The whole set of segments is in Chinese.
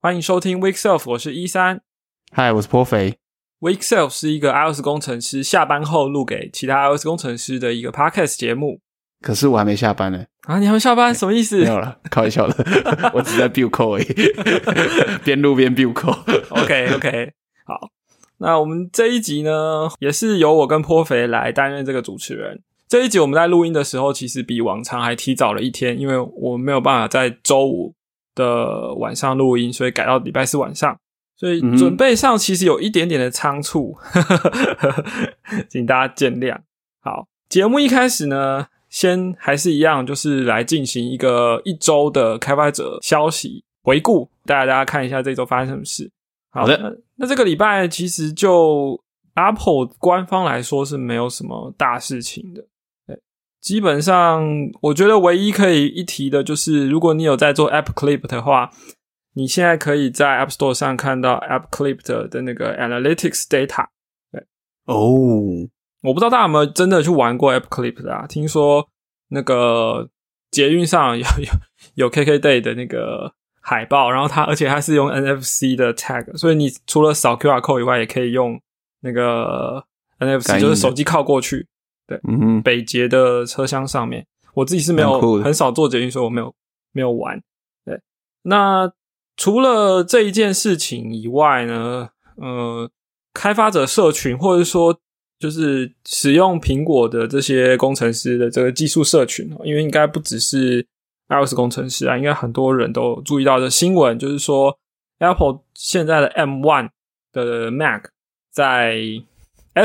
欢迎收听 Week Self，我是一三。嗨，我是颇肥。Week Self 是一个 iOS 工程师下班后录给其他 iOS 工程师的一个 podcast 节目可是我还没下班呢，啊。你还没下班，什么意思没有了，开玩笑的，我只在 build code 而已，边录边 build code。？OK OK，好。那我们这一集呢，也是由我跟颇肥来担任这个主持人。这一集我们在录音的时候，其实比往常还提早了一天，因为我没有办法在周五的晚上录音，所以改到礼拜四晚上。所以准备上其实有一点点的仓促，请大家见谅。好，节目一开始呢，先还是一样，就是来进行一个一周的开发者消息回顾，带大家看一下这周发生什么事。好的那那这个礼拜其实就 Apple 官方来说是没有什么大事情的。对，基本上我觉得唯一可以一提的就是，如果你有在做 App Clip 的话，你现在可以在 App Store 上看到 App Clip 的的那个 Analytics data。哦，我不知道大家有没有真的去玩过 App Clip 的啊？听说那个捷运上有有有 KK Day 的那个海报，然后它而且它是用 NFC 的 tag，所以你除了扫 QR code 以外，也可以用那个 NFC，就是手机靠过去。嗯哼，北捷的车厢上面，我自己是没有很少坐捷运，所以我没有没有玩。对，那除了这一件事情以外呢，呃，开发者社群或者说就是使用苹果的这些工程师的这个技术社群哦，因为应该不只是 iOS 工程师啊，应该很多人都有注意到的新闻，就是说 Apple 现在的 M One 的 Mac 在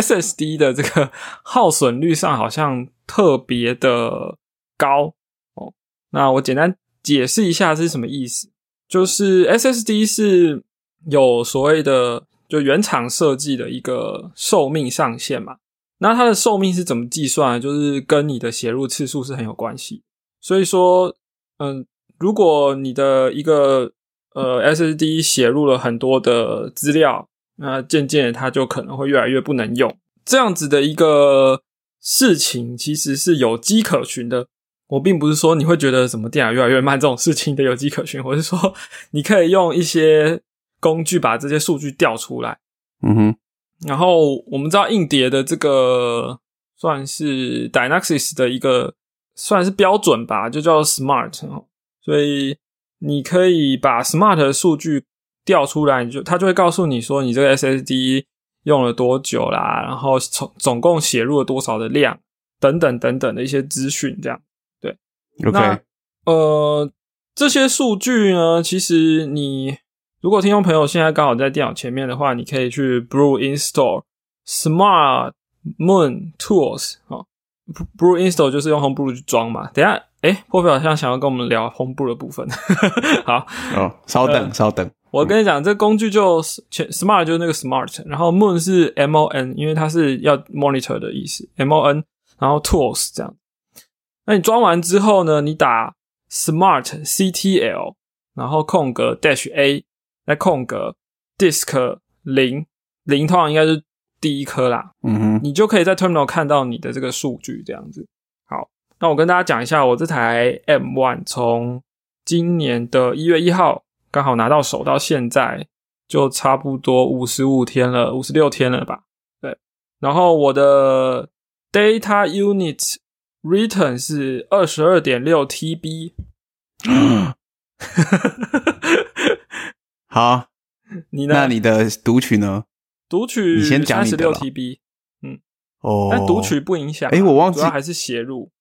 SSD 的这个 耗损率上好像特别的高哦。那我简单解释一下是什么意思，就是 SSD 是有所谓的就原厂设计的一个寿命上限嘛。那它的寿命是怎么计算？就是跟你的写入次数是很有关系。所以说，嗯，如果你的一个呃 SSD 写入了很多的资料，那渐渐的它就可能会越来越不能用。这样子的一个事情其实是有迹可循的。我并不是说你会觉得什么电脑越来越慢这种事情的有迹可循，我是说 你可以用一些工具把这些数据调出来。嗯哼，然后我们知道硬碟的这个算是 Dynaxis 的一个算是标准吧，就叫 Smart 哦。所以你可以把 Smart 的数据调出来，你就它就会告诉你说你这个 SSD 用了多久啦，然后总总共写入了多少的量等等等等的一些资讯，这样对。OK，那呃，这些数据呢，其实你如果听众朋友现在刚好在电脑前面的话，你可以去 Brew Install Smart Moon Tools 啊、Brew Install 就是用 Homebrew 去装嘛。等一下，哎，破费好像想要跟我们聊 Homebrew 的部分。好，哦，稍等，呃稍等，我跟你讲，这工具就 Smart 就是那个 Smart，然后 Moon 是 M O N，因为它是要 monitor 的意思，M O N，然后 Tools 这样。那你装完之后呢，你打 Smart C T L，然后空格 Dash A，再空格 Disk 零零，通常应该是第一颗啦，嗯哼，你就可以在 Terminal 看到你的这个数据，这样子。好，那我跟大家讲一下，我这台 M One 从今年的一月一号刚好拿到手，到现在就差不多五十五天了，五十六天了吧？对。然后我的 Data Unit Return 是二十二点六 TB，好，你呢？那你的读取呢？读取你先讲你的啦 TB，嗯哦，但读取不影响啊。诶我忘记主要还是写入。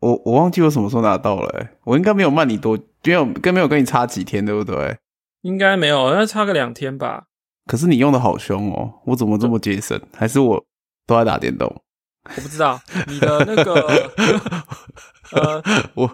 我我忘记我什么时候拿到了、欸，我应该没有慢你多，没有跟没有跟你差几天，对不对？应该没有，那差个两天吧。可是你用的好凶哦，我怎么这么节省？还是我都在打电动？我不知道你的那个 呃，我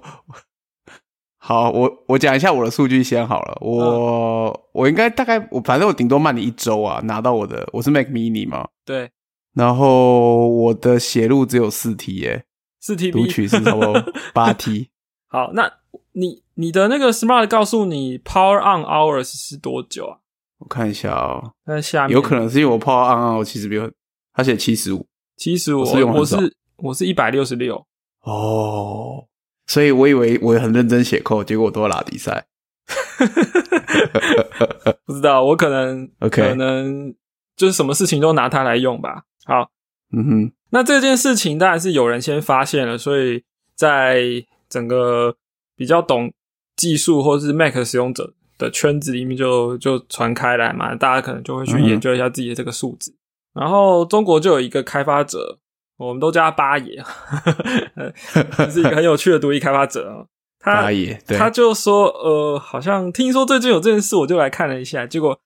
好，我我讲一下我的数据先好了。我、嗯我应该大概我反正我顶多慢你一周啊，拿到我的我是 Mac Mini 嘛，对，然后我的写入只有四 T 耶、四 TB 读取是差不多八 T。好，那你你的那个 Smart 告诉你 Power on hours 是多久啊？我看一下哦，在下面有可能是因为我 Power On Hours 其实比较，他写七十五七十五，我是用我是我是一百六十六。哦，所以我以为我很认真写扣，结果我都要拉比赛。不知道，我可能 OK 可能就是什么事情都拿它来用吧。好，嗯哼，那这件事情当然是有人先发现了，所以在整个比较懂技术或是 Mac 使用者的圈子里面就就传开来嘛，大家可能就会去研究一下自己的这个数字。然后中国就有一个开发者，我们都叫他八爷，这是一个很有趣的独立开发者啊。他八爷对，他就说，呃，好像听说最近有这件事，我就来看了一下，结果，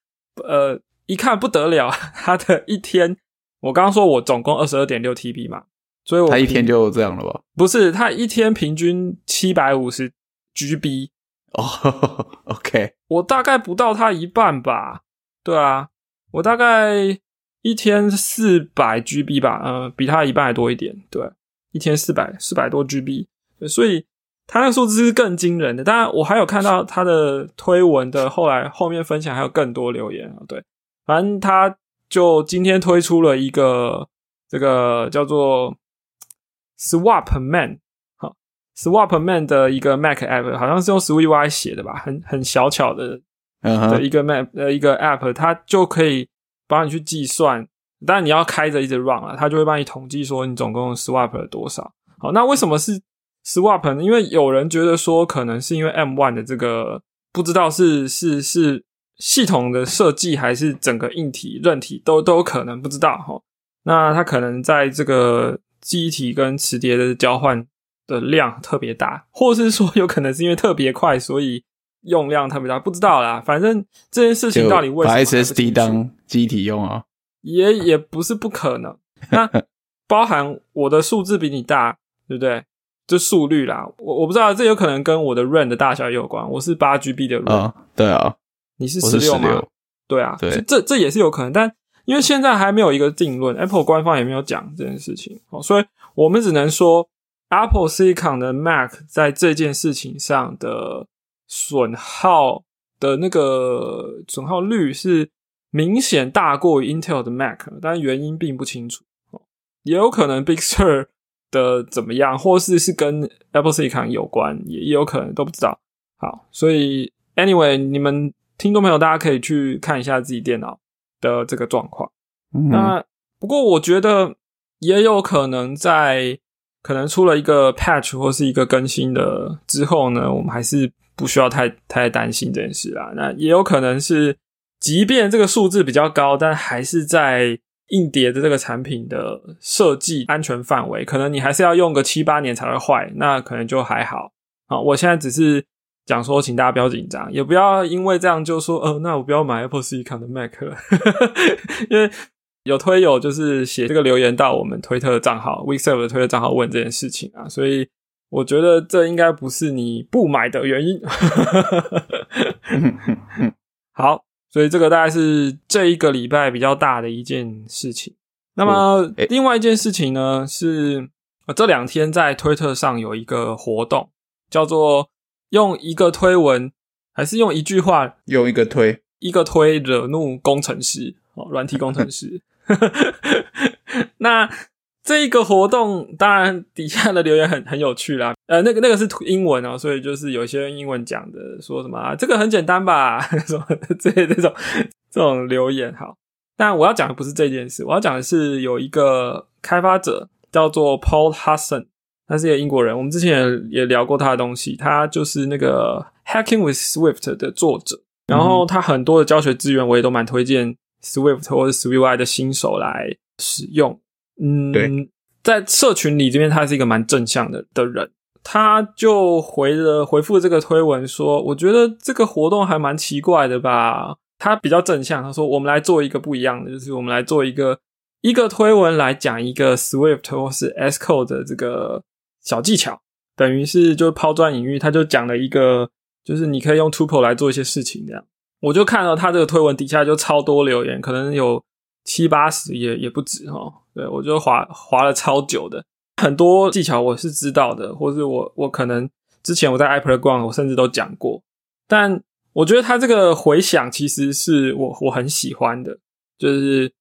呃，一看不得了，他的一天，我刚刚说我总共二十二点六 TB 嘛，所以我他一天就这样了吧？不是他一天平均七百五十 GB，哦，OK，我大概不到他一半吧，对啊，我大概一天四百 GB 吧，呃，比他一半还多一点，对，一天四百四百多 GB，所以他那个数字是更惊人的。当然，我还有看到他的推文的后来后面分享还有更多留言啊，对，反正他就今天推出了一个这个叫做 Swap Man。好，Swap Man 的一个 Mac app 好像是用 SweetUI 写的吧，很很小巧的的一个 Mac 呃一个 app，它就可以帮你去计算，当然你要开着一直 run 啊，它就会帮你统计说你总共 swap 了多少。好，那为什么是 swap 呢？因为有人觉得说，可能是因为 M one 的这个不知道是是是系统的设计还是整个硬体韧体都都有可能不知道哈。那它可能在这个记忆体跟磁碟的交换的量特别大，或是说有可能是因为特别快，所以用量特别大，不知道啦。反正这件事情到底为什么把 SSD 楚当机体用啊？也也不是不可能。那 包含我的数字比你大，对不对？就速率啦，我我不知道，这有可能跟我的 RAM 的大小也有关。我是八 GB 的 RAM，、啊，对啊，你是十六吗？对啊，对这这这也是有可能，但因为现在还没有一个定论，Apple 官方也没有讲这件事情，哦，所以我们只能说 Apple Silicon 的 Mac 在这件事情上的损耗的那个损耗率是明显大过于 Intel 的 Mac，但原因并不清楚，哦，也有可能 Big Sur 的怎么样，或是是跟 Apple Silicon 有关，也也有可能都不知道。好，所以 anyway，你们听众朋友，大家可以去看一下自己电脑的这个状况。嗯那不过我觉得也有可能在可能出了一个 patch 或是一个更新的之后呢，我们还是不需要太太担心这件事啦。那也有可能是，即便这个数字比较高，但还是在硬碟的这个产品的设计安全范围，可能你还是要用个七八年才会坏，那可能就还好。啊，我现在只是讲说，请大家不要紧张，也不要因为这样就说，呃，那我不要买 Apple Silicon 的 Mac 了，因为有推友就是写这个留言到我们推特账号 Weekserve 的推特账号问这件事情啊，所以我觉得这应该不是你不买的原因。好，所以这个大概是这一个礼拜比较大的一件事情。那么另外一件事情呢是，呃这两天在推特上有一个活动，叫做用一个推文，还是用一句话用一个推，一个推惹怒工程师哦，软体工程师。那这一个活动，当然底下的留言很很有趣啦。呃，那个那个是英文哦，所以就是有些人英文讲的，说什么、啊、这个很简单吧，什么这这种这种留言。好，但我要讲的不是这件事，我要讲的是有一个开发者叫做 Paul Hudson，他是一个英国人，我们之前也也聊过他的东西，他就是那个 Hacking with Swift 的作者。然后他很多的教学资源我也都蛮推荐 Swift 或者 SwiftUI 的新手来使用。嗯，对，在社群里这边，他是一个蛮正向的的人，他就回了回复这个推文说，我觉得这个活动还蛮奇怪的吧。他比较正向，他说我们来做一个不一样的，就是我们来做一个一个推文来讲一个 Swift 或是 S Code 的这个小技巧，等于是就抛砖引玉，他就讲了一个，就是你可以用 Tuple 来做一些事情这样。我就看到他这个推文底下就超多留言，可能有七八十也也不止哦。对我就划划了超久的，很多技巧我是知道的，或是我我可能之前我在 iPad 逛，我甚至都讲过。但我觉得他这个回响其实是我我很喜欢的，就是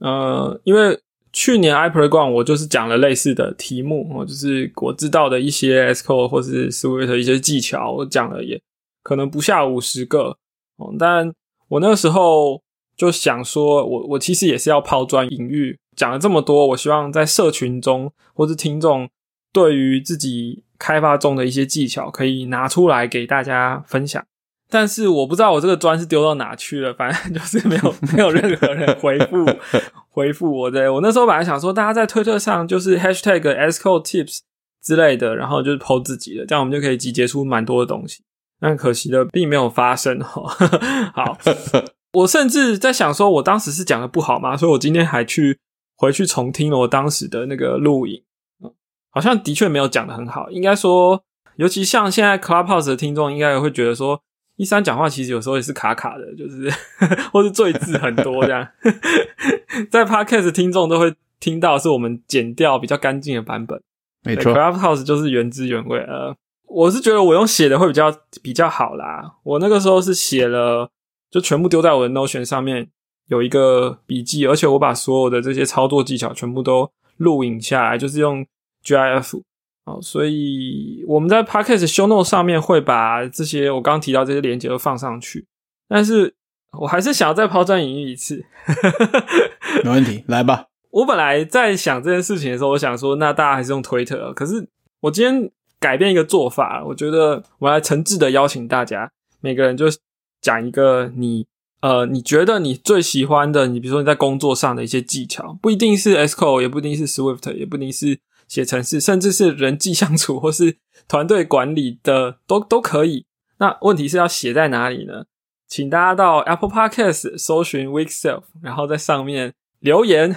呃，因为去年 iPad 我就是讲了类似的题目哦，就是我知道的一些 s code 或是 Swift 的一些技巧，我讲了也可能不下五十个哦，但我那个时候就想说，我我其实也是要抛砖引玉，讲了这么多，我希望在社群中或是听众对于自己开发中的一些技巧，可以拿出来给大家分享。但是我不知道我这个砖是丢到哪去了，反正就是没有 没有任何人回复回复我的。我那时候本来想说，大家在推特上就是 hashtag sco tips 之类的，然后就是 po 自己的，这样我们就可以集结出蛮多的东西。但可惜的并没有发生哈。好，我甚至在想说，我当时是讲的不好吗？所以我今天还去回去重听了我当时的那个录影，好像的确没有讲的很好。应该说，尤其像现在 Clubhouse 的听众，应该也会觉得说。一三讲话其实有时候也是卡卡的，就是 或是赘字很多这样，在 podcast 听众都会听到是我们剪掉比较干净的版本。没错，Clubhouse 就是原汁原味。呃，我是觉得我用写的会比较比较好啦。我那个时候是写了，就全部丢在我的 Notion 上面，有一个笔记，而且我把所有的这些操作技巧全部都录影下来，就是用 GIF。所以我们在 Podcast Show Note 上面会把这些我刚刚提到这些连接都放上去，但是我还是想要再抛砖引玉一次。没问题，来吧。我本来在想这件事情的时候，我想说，那大家还是用 Twitter。可是我今天改变一个做法，我觉得我来诚挚的邀请大家，每个人就讲一个你呃，你觉得你最喜欢的，你比如说你在工作上的一些技巧，不一定是 s q l 也不一定是 Swift，也不一定是。写程式，甚至是人际相处或是团队管理的，都都可以。那问题是要写在哪里呢？请大家到 Apple Podcast 搜寻 Week Self，然后在上面留言。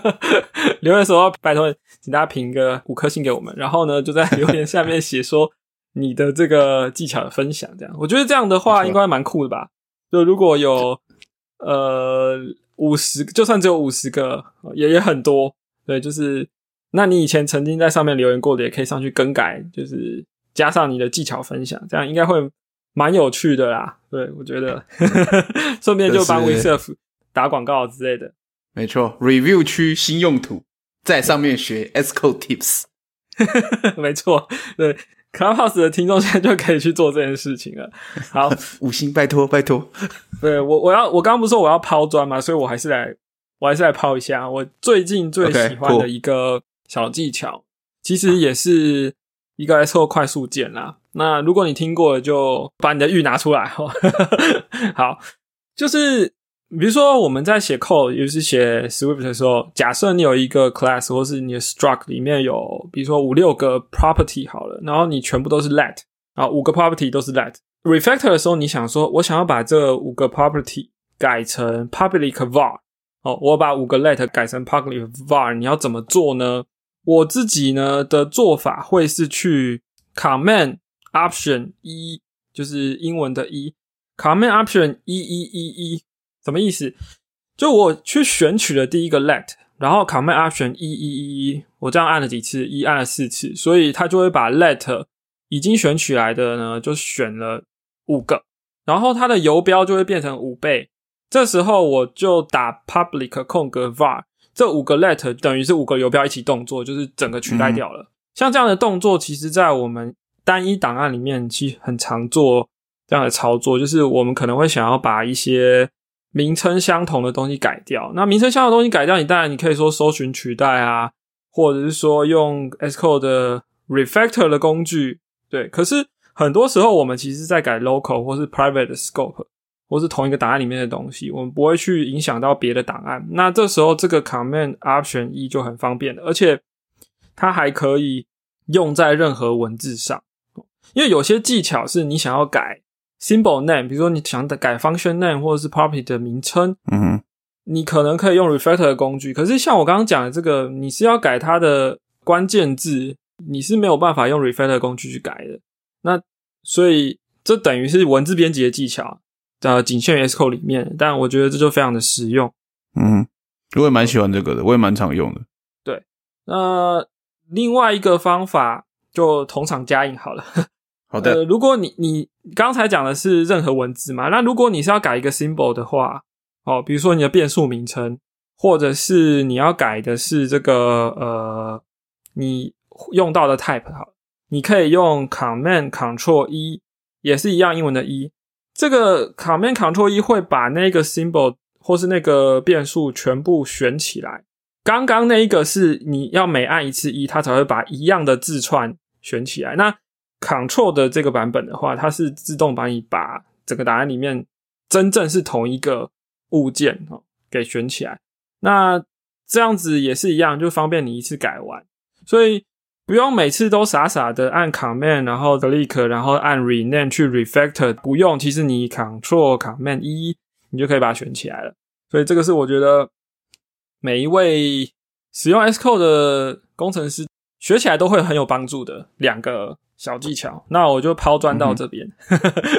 留言的时候拜托，请大家评个五颗星给我们。然后呢，就在留言下面写说你的这个技巧的分享。这样，我觉得这样的话应该蛮酷的吧？就如果有呃五十，就算只有五十个，也也很多。对，就是。那你以前曾经在上面留言过的，也可以上去更改，就是加上你的技巧分享，这样应该会蛮有趣的啦。对我觉得，顺便就帮 WeServe 打广告之类的。没错，Review 区新用途，在上面学 SQL Tips。没错，对 Clubhouse 的听众现在就可以去做这件事情了。好，五星拜托拜托。对我，我要我刚刚不是说我要抛砖嘛，所以我还是来，我还是来抛一下我最近最喜欢的一个。小技巧其实也是一个 SQL 快速键啦。那如果你听过了，就把你的玉拿出来。好，就是比如说我们在写 code，尤其是写 Swift 的时候，假设你有一个 class 或是你的 struct 里面有，比如说五六个 property 好了，然后你全部都是 let 啊，五个 property 都是 let。refactor 的时候，你想说我想要把这五个 property 改成 public var，哦，我把五个 let 改成 public var，你要怎么做呢？我自己呢的做法会是去 Command Option 一，就是英文的一 Command Option 一一一一，什么意思？就我去选取了第一个 Let，然后 Command Option 一一一一，我这样按了几次，一按了四次，所以它就会把 Let 已经选取来的呢，就选了五个，然后它的游标就会变成五倍。这时候我就打 Public 空格 var。这五个 let 等于是五个游标一起动作，就是整个取代掉了。像这样的动作，其实在我们单一档案里面，其实很常做这样的操作，就是我们可能会想要把一些名称相同的东西改掉。那名称相同的东西改掉，你当然你可以说搜寻取代啊，或者是说用 SQL 的 refactor 的工具，对。可是很多时候，我们其实在改 local 或是 private scope。或是同一个档案里面的东西，我们不会去影响到别的档案。那这时候这个 Command Option 一就很方便了，而且它还可以用在任何文字上。因为有些技巧是你想要改 Symbol Name，比如说你想改 Function Name 或者是 Property 的名称，嗯，你可能可以用 Refactor 的工具。可是像我刚刚讲的这个，你是要改它的关键字，你是没有办法用 Refactor 工具去改的。那所以这等于是文字编辑的技巧。呃，仅限于 SQL 里面，但我觉得这就非常的实用。嗯，我也蛮喜欢这个的，我也蛮常用的。对，那另外一个方法就同场加印好了。好的，如果你你刚才讲的是任何文字嘛，那如果你是要改一个 symbol 的话，哦，比如说你的变数名称，或者是你要改的是这个呃你用到的 type，好，你可以用 Command Control 一，也是一样英文的一。这个 Command Control 一会把那个 symbol 或是那个变数全部选起来。刚刚那一个是你要每按一次一，它才会把一样的字串选起来。那 Control 的这个版本的话，它是自动把你把整个答案里面真正是同一个物件哦给选起来。那这样子也是一样，就方便你一次改完，所以不用每次都傻傻的按 Command，然后 Click，然后按 Rename 去 Refactor，不用，其实你 Control Command 一，你就可以把它选起来了。所以这个是我觉得每一位使用 S Code 的工程师学起来都会很有帮助的两个小技巧。那我就抛砖到这边。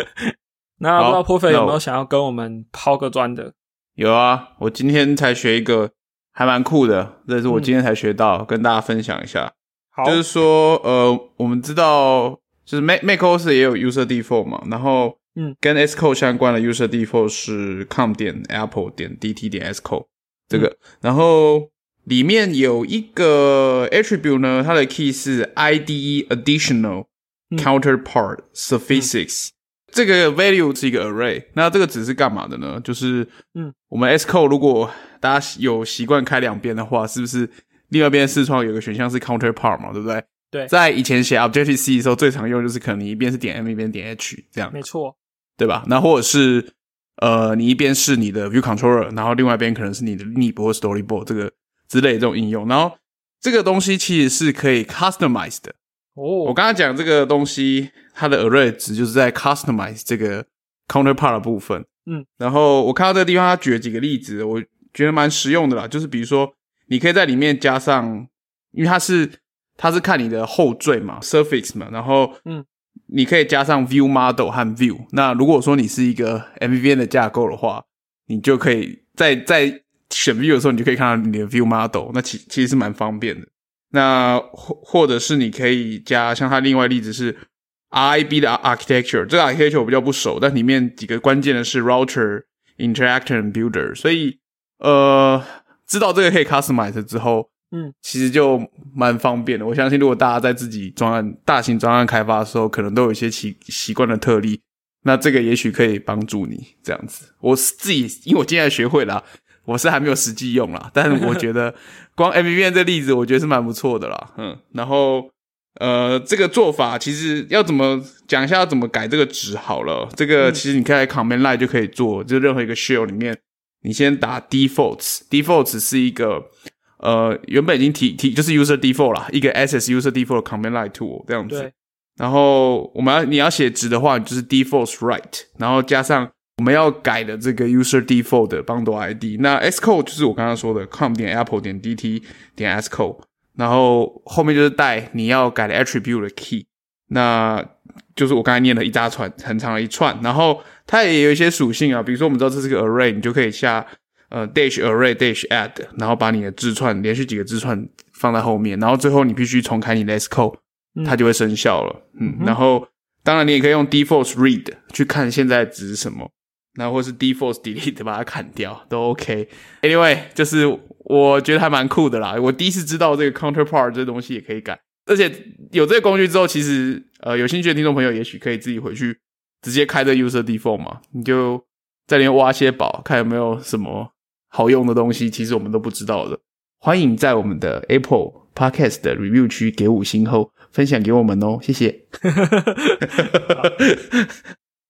那不知道 p o f e 有没有想要跟我们抛个砖的？有啊，我今天才学一个，还蛮酷的。这是我今天才学到，跟大家分享一下。好，就是说，呃，我们知道，就是 Mac MacOS 也有 User Default 嘛，然后，嗯，跟 Xcode 相关的 User Default 是 com 点 Apple 点 dt 点 Xcode 这个，然后里面有一个 attribute 呢，它的 key 是 IDE Additional Counterpart Suffixes。这个 value 是一个 array，那这个值是干嘛的呢？就是，嗯，我们 Xcode 如果大家有习惯开两边的话，是不是另外一边视窗有个选项是 counterpart 嘛？对不对？对，在以前写 Objective C 的时候，最常用就是可能你一边是点 M，一边点 H 这样，没错，对吧？那或者是呃，你一边是你的 View Controller，然后另外一边可能是你的 Nib 或 Storyboard 这个之类的这种应用，然后这个东西其实是可以 customize 的。哦，我刚刚讲这个东西。它的 array 值就是在 customize 这个 counterpart 的部分，嗯，然后我看到这个地方，他举了几个例子，我觉得蛮实用的啦。就是比如说，你可以在里面加上，因为它是它是看你的后缀嘛，suffix 嘛，然后嗯，你可以加上 view model 和 view。那如果说你是一个 MVVM 的架构的话，你就可以在在选 view 的时候，你就可以看到你的 view model。那其其实是蛮方便的。那或或者是你可以加，像它另外例子是。RIB 的 architecture，这个 architecture 我比较不熟，但里面几个关键的是 router、interactor、builder，所以呃，知道这个可以 customize 之后，嗯，其实就蛮方便的。我相信，如果大家在自己专案、大型专案开发的时候，可能都有一些习习惯的特例，那这个也许可以帮助你这样子。我自己因为我今天学会了，我是还没有实际用啦，但是我觉得 光 MVP 这例子，我觉得是蛮不错的啦。嗯，然后。呃，这个做法其实要怎么讲一下，要怎么改这个值好了。这个其实你可以 command line 就可以做，就任何一个 shell 里面，你先打 defaults，defaults 是一个呃原本已经提提就是 user default 啦，一个 access user default command line tool 这样子。然后我们要你要写值的话，就是 defaults right，然后加上我们要改的这个 user default 的 bundle ID。那 s code 就是我刚刚说的 com 点 apple 点 dt 点 s code，。然后后面就是带你要改的 attribute 的 key，那就是我刚才念了一大串很长的一串，然后它也有一些属性啊，比如说我们知道这是个 array，你就可以下呃 dash array dash add，然后把你的字串连续几个字串放在后面，然后最后你必须重开你的 S code，它就会生效了。嗯，然后当然你也可以用 default read 去看现在值是什么，然后或是 default delete 把它砍掉都 OK。Anyway，就是。我觉得还蛮酷的啦！我第一次知道这个 counterpart 这东西也可以改，而且有这个工具之后，其实呃有兴趣的听众朋友也许可以自己回去直接开这 user default 嘛，你就在里面挖些宝，看有没有什么好用的东西，其实我们都不知道的。欢迎在我们的 Apple Podcast 的 review 区给五星后分享给我们哦，谢谢。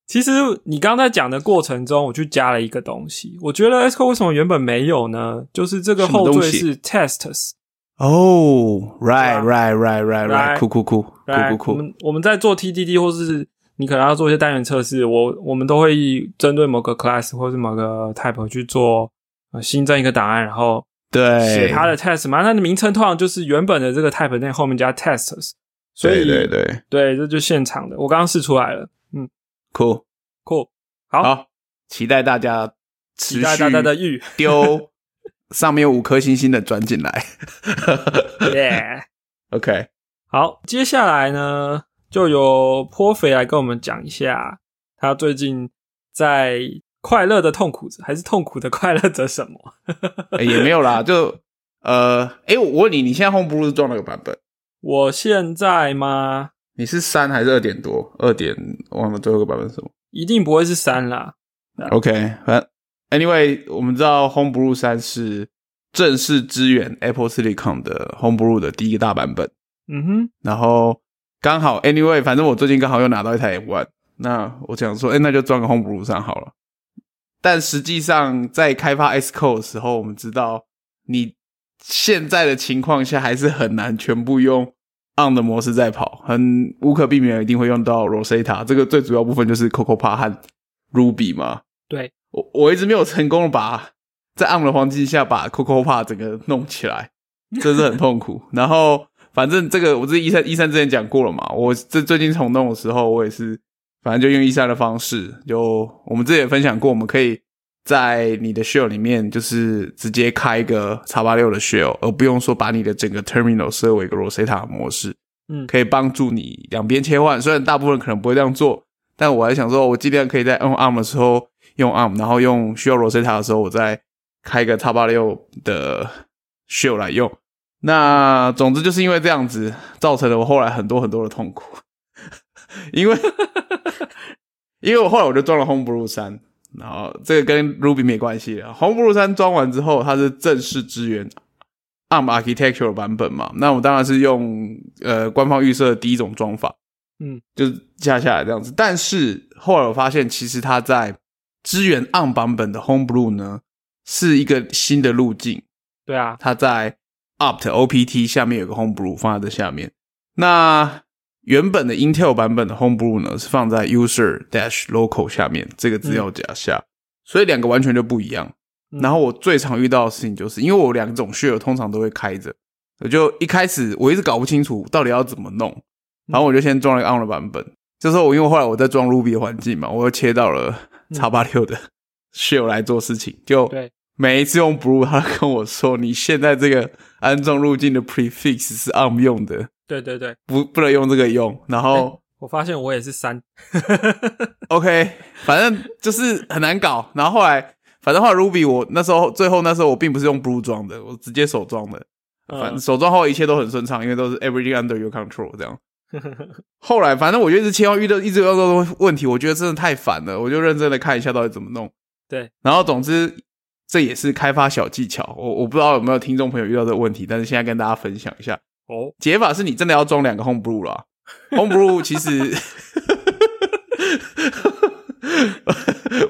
其实你刚在讲的过程中，我去加了一个东西。我觉得 Xcode 为什么原本没有呢？就是这个后缀是 tests。哦，right right right right right，酷酷酷酷酷酷。我们我们在做 TDD 或是你可能要做一些单元测试，我我们都会针对某个 class 或是某个 type 去做呃新增一个档案，然后对写它的 test 嘛。它的名称通常就是原本的这个 type 那后面加 tests。所以对对对，这就现场的。我刚刚试出来了。嗯，酷酷，好，期待大家期待大家的玉丢上面五颗星星的转进来，耶，OK，好，接下来呢，就由颇肥来跟我们讲一下他最近在快乐的痛苦着还是痛苦的快乐着什么？也没有啦，就呃，哎，我问你，你现在 Home Blue 是装哪个版本？我现在吗？你是三还是二点多？二点忘了最后一个版本是什么？一定不会是三啦。OK，反正 Anyway，我们知道 Homebrew 三是正式支援 Apple Silicon 的 Homebrew 的第一个大版本。嗯哼，然后刚好 Anyway，反正我最近刚好又拿到一台 One，那我想说，哎，那就装个 Homebrew 上好了。但实际上，在开发 S Code 的时候，我们知道你现在的情况下还是很难全部用 On 的模式在跑，很无可避免一定会用到 Rosetta。这个最主要部分就是 CocoaPod 和 Ruby 嘛。对我我一直没有成功的把在 On 的环境下把 CocoaPod 整个弄起来，真是很痛苦。然后反正这个我这一三一三之前讲过了嘛，我这最近重弄的时候，我也是反正就用一三的方式，就我们之前也分享过，我们可以在你的 shell 里面就是直接开一个叉八六的 shell，而不用说把你的整个 terminal 设为一个 Rosetta 模式，嗯可以帮助你两边切换。虽然大部分人可能不会这样做，但我还想说，我尽量可以在用 ARM 的时候用 ARM，然后用需要 Rosetta 的时候，我再开一个叉八六的 shell 来用。那总之就是因为这样子，造成了我后来很多很多的痛苦，因为 因为我后来我就装了 Homebrew 三，然后这个跟 Ruby 没关系了。Homebrew 三装完之后，它是正式支援 ARM Architecture 的版本嘛？那我当然是用呃官方预设的第一种装法，嗯，就是加下来这样子。但是后来我发现，其实它在支援 ARM 版本的 Homebrew 呢，是一个新的路径。对啊，它在 opt opt 下面有个 homebrew 放在这下面。那原本的 Intel 版本的 homebrew 呢是放在 user dash local 下面这个资料夹下，所以两个完全就不一样。嗯然后我最常遇到的事情就是，因为我两种 share 通常都会开着，我就一开始我一直搞不清楚到底要怎么弄，然后我就先装了一个 on 的版本。这时候我因为后来我在装 Ruby 的环境嘛，我又切到了叉八六的 share 来做事情，就对每一次用 Brew，他跟我说：“你现在这个安装路径的 prefix 是 ARM 用的，对对对，不不能用这个用。”然后、我发现我也是三，OK，反正就是很难搞。然后后来，反正后来 Ruby 我那时候最后那时候我并不是用 Brew 装的，我直接手装的。反正嗯手装后一切都很顺畅，因为都是 everything under your control 这样。后来反正我就一直切换，遇到一直遇到问题，我觉得真的太烦了，我就认真的看一下到底怎么弄。对，然后总之这也是开发小技巧，我我不知道有没有听众朋友遇到这个问题，但是现在跟大家分享一下。哦，解法是你真的要装两个 Homebrew 啦，Homebrew 其实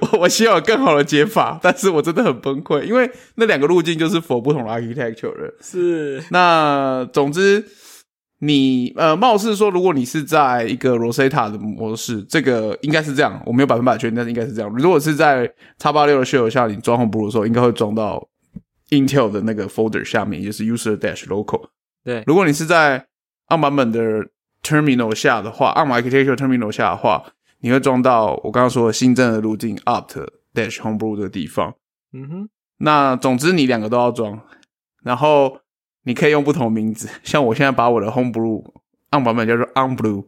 我 我希望有更好的解法，但是我真的很崩溃，因为那两个路径就是 for 不同的 architecture 的。是，那总之，你呃，貌似说，如果你是在一个 Rosetta 的模式，这个应该是这样，我没有百分百确定，但是应该是这样。如果是在叉八六的 shell 下，你装 Homebrew 的时候，应该会装到 Intel 的那个 folder 下面，也就是 user dash local。对，如果你是在 ARM 版本的 terminal 下的话，ARM architecture terminal 下的话，你会装到我刚刚说的新增的路径 opt dash homebrew 这个地方。嗯哼，那总之你两个都要装，然后你可以用不同名字，像我现在把我的 homebrew on 版本叫做 onblue，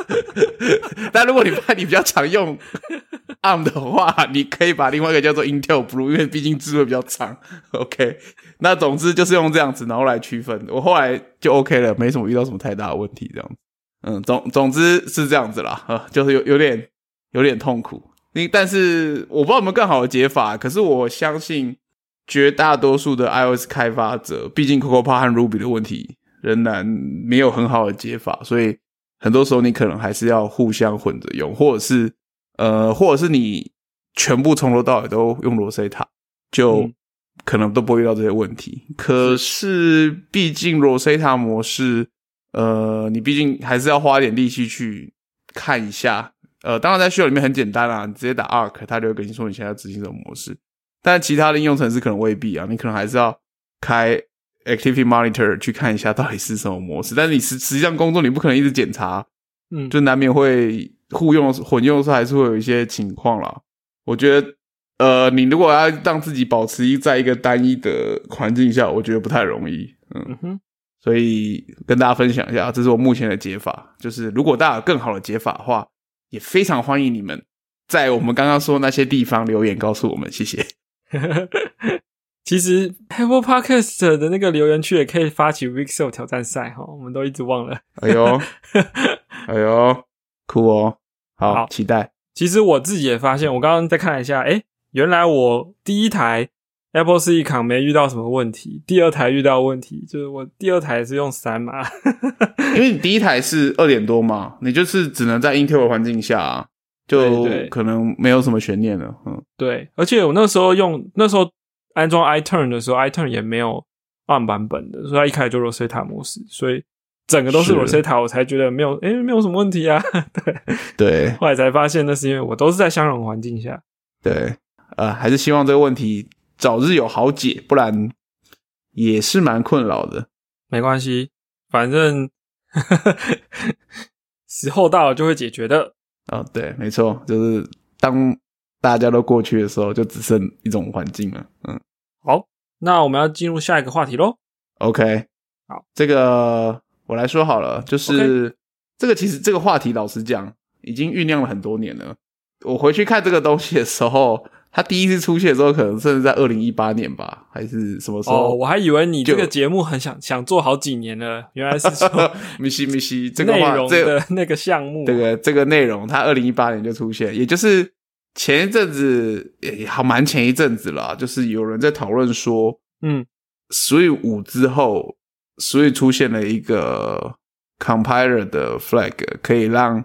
但如果你怕你比较常用 on 的话，你可以把另外一个叫做 Intel Blue，因为毕竟字会比较长。OK，那总之就是用这样子，然后来区分。我后来就 OK 了，没什么遇到什么太大的问题，这样子。嗯，总总之是这样子啦，啊，就是有有点有点痛苦。你但是我不知道有没有更好的解法，可是我相信绝大多数的 iOS 开发者，毕竟 CocoaPod 和 Ruby 的问题仍然没有很好的解法，所以很多时候你可能还是要互相混着用，或者是呃，或者是你全部从头到尾都用 Rosetta，就可能都不会遇到这些问题。可是毕竟 Rosetta 模式，呃，你毕竟还是要花一点力气去看一下。呃，当然在 shell 里面很简单啦，你直接打 arc，它就会跟你说你现在执行什么模式。但其他的应用程式可能未必啊，你可能还是要开 Activity Monitor 去看一下到底是什么模式。但是你实实际上工作你不可能一直检查，嗯，就难免会互用混用的时候还是会有一些情况啦。我觉得，呃，你如果要让自己保持一在一个单一的环境下，我觉得不太容易。嗯，嗯哼，所以跟大家分享一下，这是我目前的解法。就是如果大家有更好的解法的话，也非常欢迎你们在我们刚刚说那些地方留言告诉我们，谢谢。其实 Apple Podcast 的那个留言区也可以发起 Week Show 挑战赛哈，我们都一直忘了。哎呦，哎呦，酷哦，好，好期待。其实我自己也发现，我刚刚再看了一下，哎，原来我第一台 Apple Silicon 没遇到什么问题，第二台遇到问题，就是我第二台是用三嘛，因为你第一台是二点多嘛，你就是只能在 Intel 的环境下、啊，就可能没有什么悬念了。嗯，对，而且我那时候用那时候安装 iTurn 的时候，iTurn 也没有 on 版本的，所以它一开始就 Rosetta 模式，所以整个都是是 Rosetta，我才觉得没有，诶，没有什么问题啊。对，对后来才发现那是因为我都是在相容环境下。对，呃，还是希望这个问题早日有好解，不然也是蛮困扰的。没关系，反正 时候到了就会解决的。哦，对，没错，就是当大家都过去的时候，就只剩一种环境了。嗯好，那我们要进入下一个话题喽。，OK，好，这个我来说好了，就是这个其实这个话题，老实讲，已经酝酿了很多年了。我回去看这个东西的时候，它第一次出现的时候，可能甚至在二零一八年吧，还是什么时候？哦，我还以为你这个节目很想想做好几年了，原来是说 米西米西，这个内容 那个项目。这个这个内容，他二零一八年就出现，也就是前一阵子，也好蛮前一阵子了啊，就是有人在讨论说嗯，，Swift 五之后，Swift 出现了一个 compiler 的 flag，可以让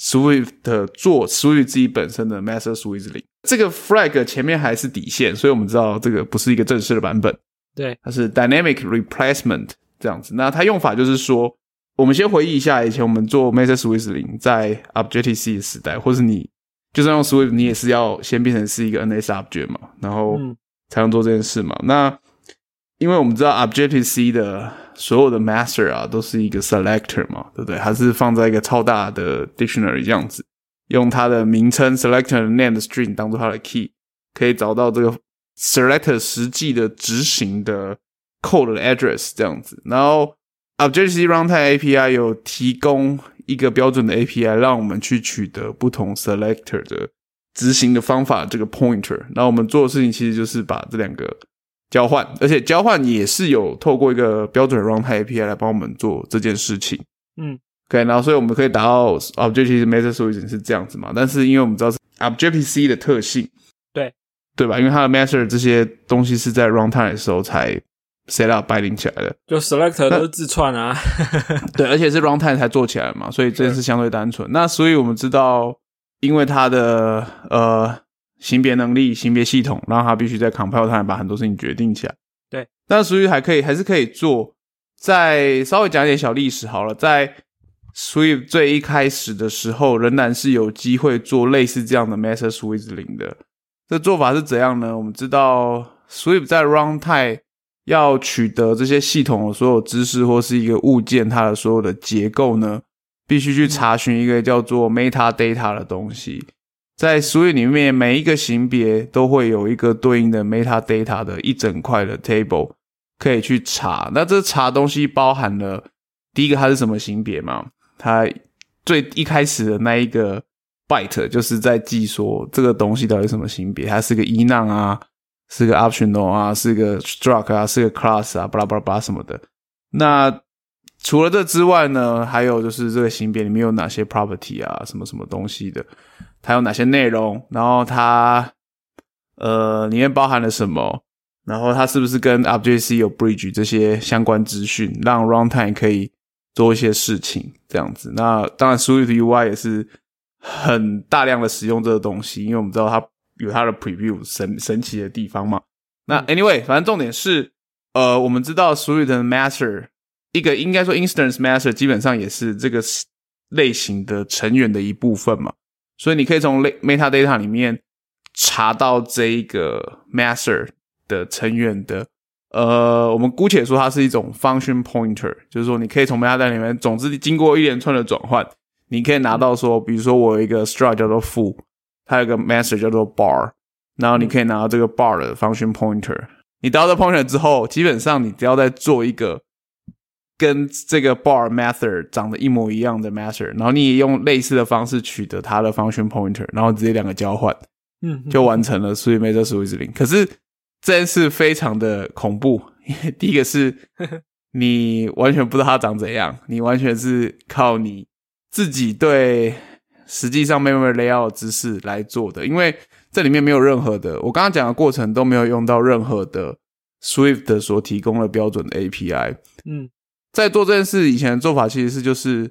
Swift 做 Swift 自己本身的 Master Swift 零。这个 flag 前面还是底线，所以我们知道这个不是一个正式的版本。对，它是 dynamic replacement 这样子。那它用法就是说，我们先回忆一下以前我们做 Master Swift 零在 Objective C 的时代，或是你就算用 Swift，你也是要先变成是一个 NS object 嘛，然后嗯才能做这件事嘛。那因为我们知道 Objective C 的所有的 master 啊都是一个 selector 嘛，对不对？它是放在一个超大的 dictionary 这样子，用它的名称 selector name string 当做它的 key，可以找到这个 selector 实际的执行的 code 的 address 这样子。然后 Objective C Runtime API 有提供一个标准的 API，让我们去取得不同 selector 的执行的方法这个 pointer。然后我们做的事情其实就是把这两个交换，而且交换也是有透过一个标准的 runtime API 来帮我们做这件事情。嗯，OK，然后所以我们可以达到 Objective Method Solution 是这样子嘛？但是因为我们知道是 Objective C 的特性，对对吧？因为它的 Master 这些东西是在 runtime 的时候才 set up 摆领起来的，就 selector 都是自串啊。对，而且是 runtime 才做起来嘛，所以这件事相对单纯。那所以我们知道，因为它的呃型别能力、型别系统，让它必须在 compile time 把很多事情决定起来。对，但所以还可以，还是可以做。再稍微讲一点小历史好了，在 Swift 最一开始的时候，仍然是有机会做类似这样的 Master Swift 零的。这做法是怎样呢？我们知道 Swift 在 runtime 要取得这些系统的所有知识或是一个物件它的所有的结构呢，必须去查询一个叫做 metadata 的东西。在 Swift 里面，每一个型别都会有一个对应的 metadata 的一整块的 table 可以去查。那这查东西包含了第一个它是什么型别嘛？它最一开始的那一个 byte 就是在记说这个东西到底什么型别，它是个 e n 啊，是个 optional 啊，是个 struct 啊，是个 class 啊，巴拉巴拉巴拉什么的。那除了这之外呢，还有就是这个型别里面有哪些 property 啊，什么什么东西的，它有哪些内容，然后它呃里面包含了什么，然后它是不是跟 Object C 有 bridge 这些相关资讯，让 runtime 可以做一些事情这样子。那当然 Swift UI 也是很大量的使用这个东西，因为我们知道它有它的 preview 神神奇的地方嘛。那 anyway，反正重点是，呃，我们知道 Swift 的 master 一个应该说 instance master 基本上也是这个类型的成员的一部分嘛，所以你可以从 metadata 里面查到这一个 master 的成员的，呃，我们姑且说它是一种 function pointer，就是说你可以从 metadata 里面，总之经过一连串的转换，你可以拿到说，比如说我有一个 struct 叫做 foo，它有一个 master 叫做 bar，然后你可以拿到这个 bar 的 function pointer，你得到这 pointer 之后，基本上你只要再做一个跟这个 bar method 长得一模一样的 master，然后你也用类似的方式取得它的 function pointer，然后直接两个交换，嗯，就完成了 Swift Major Swift 零。可是这件事非常的恐怖，因 为第一个是 你完全不知道它长怎样，你完全是靠你自己对实际上 memory layout 知识来做的，因为这里面没有任何的，我刚刚讲的过程都没有用到任何的 Swift 所提供的标准的 API。嗯，在做这件事以前的做法其实是就是，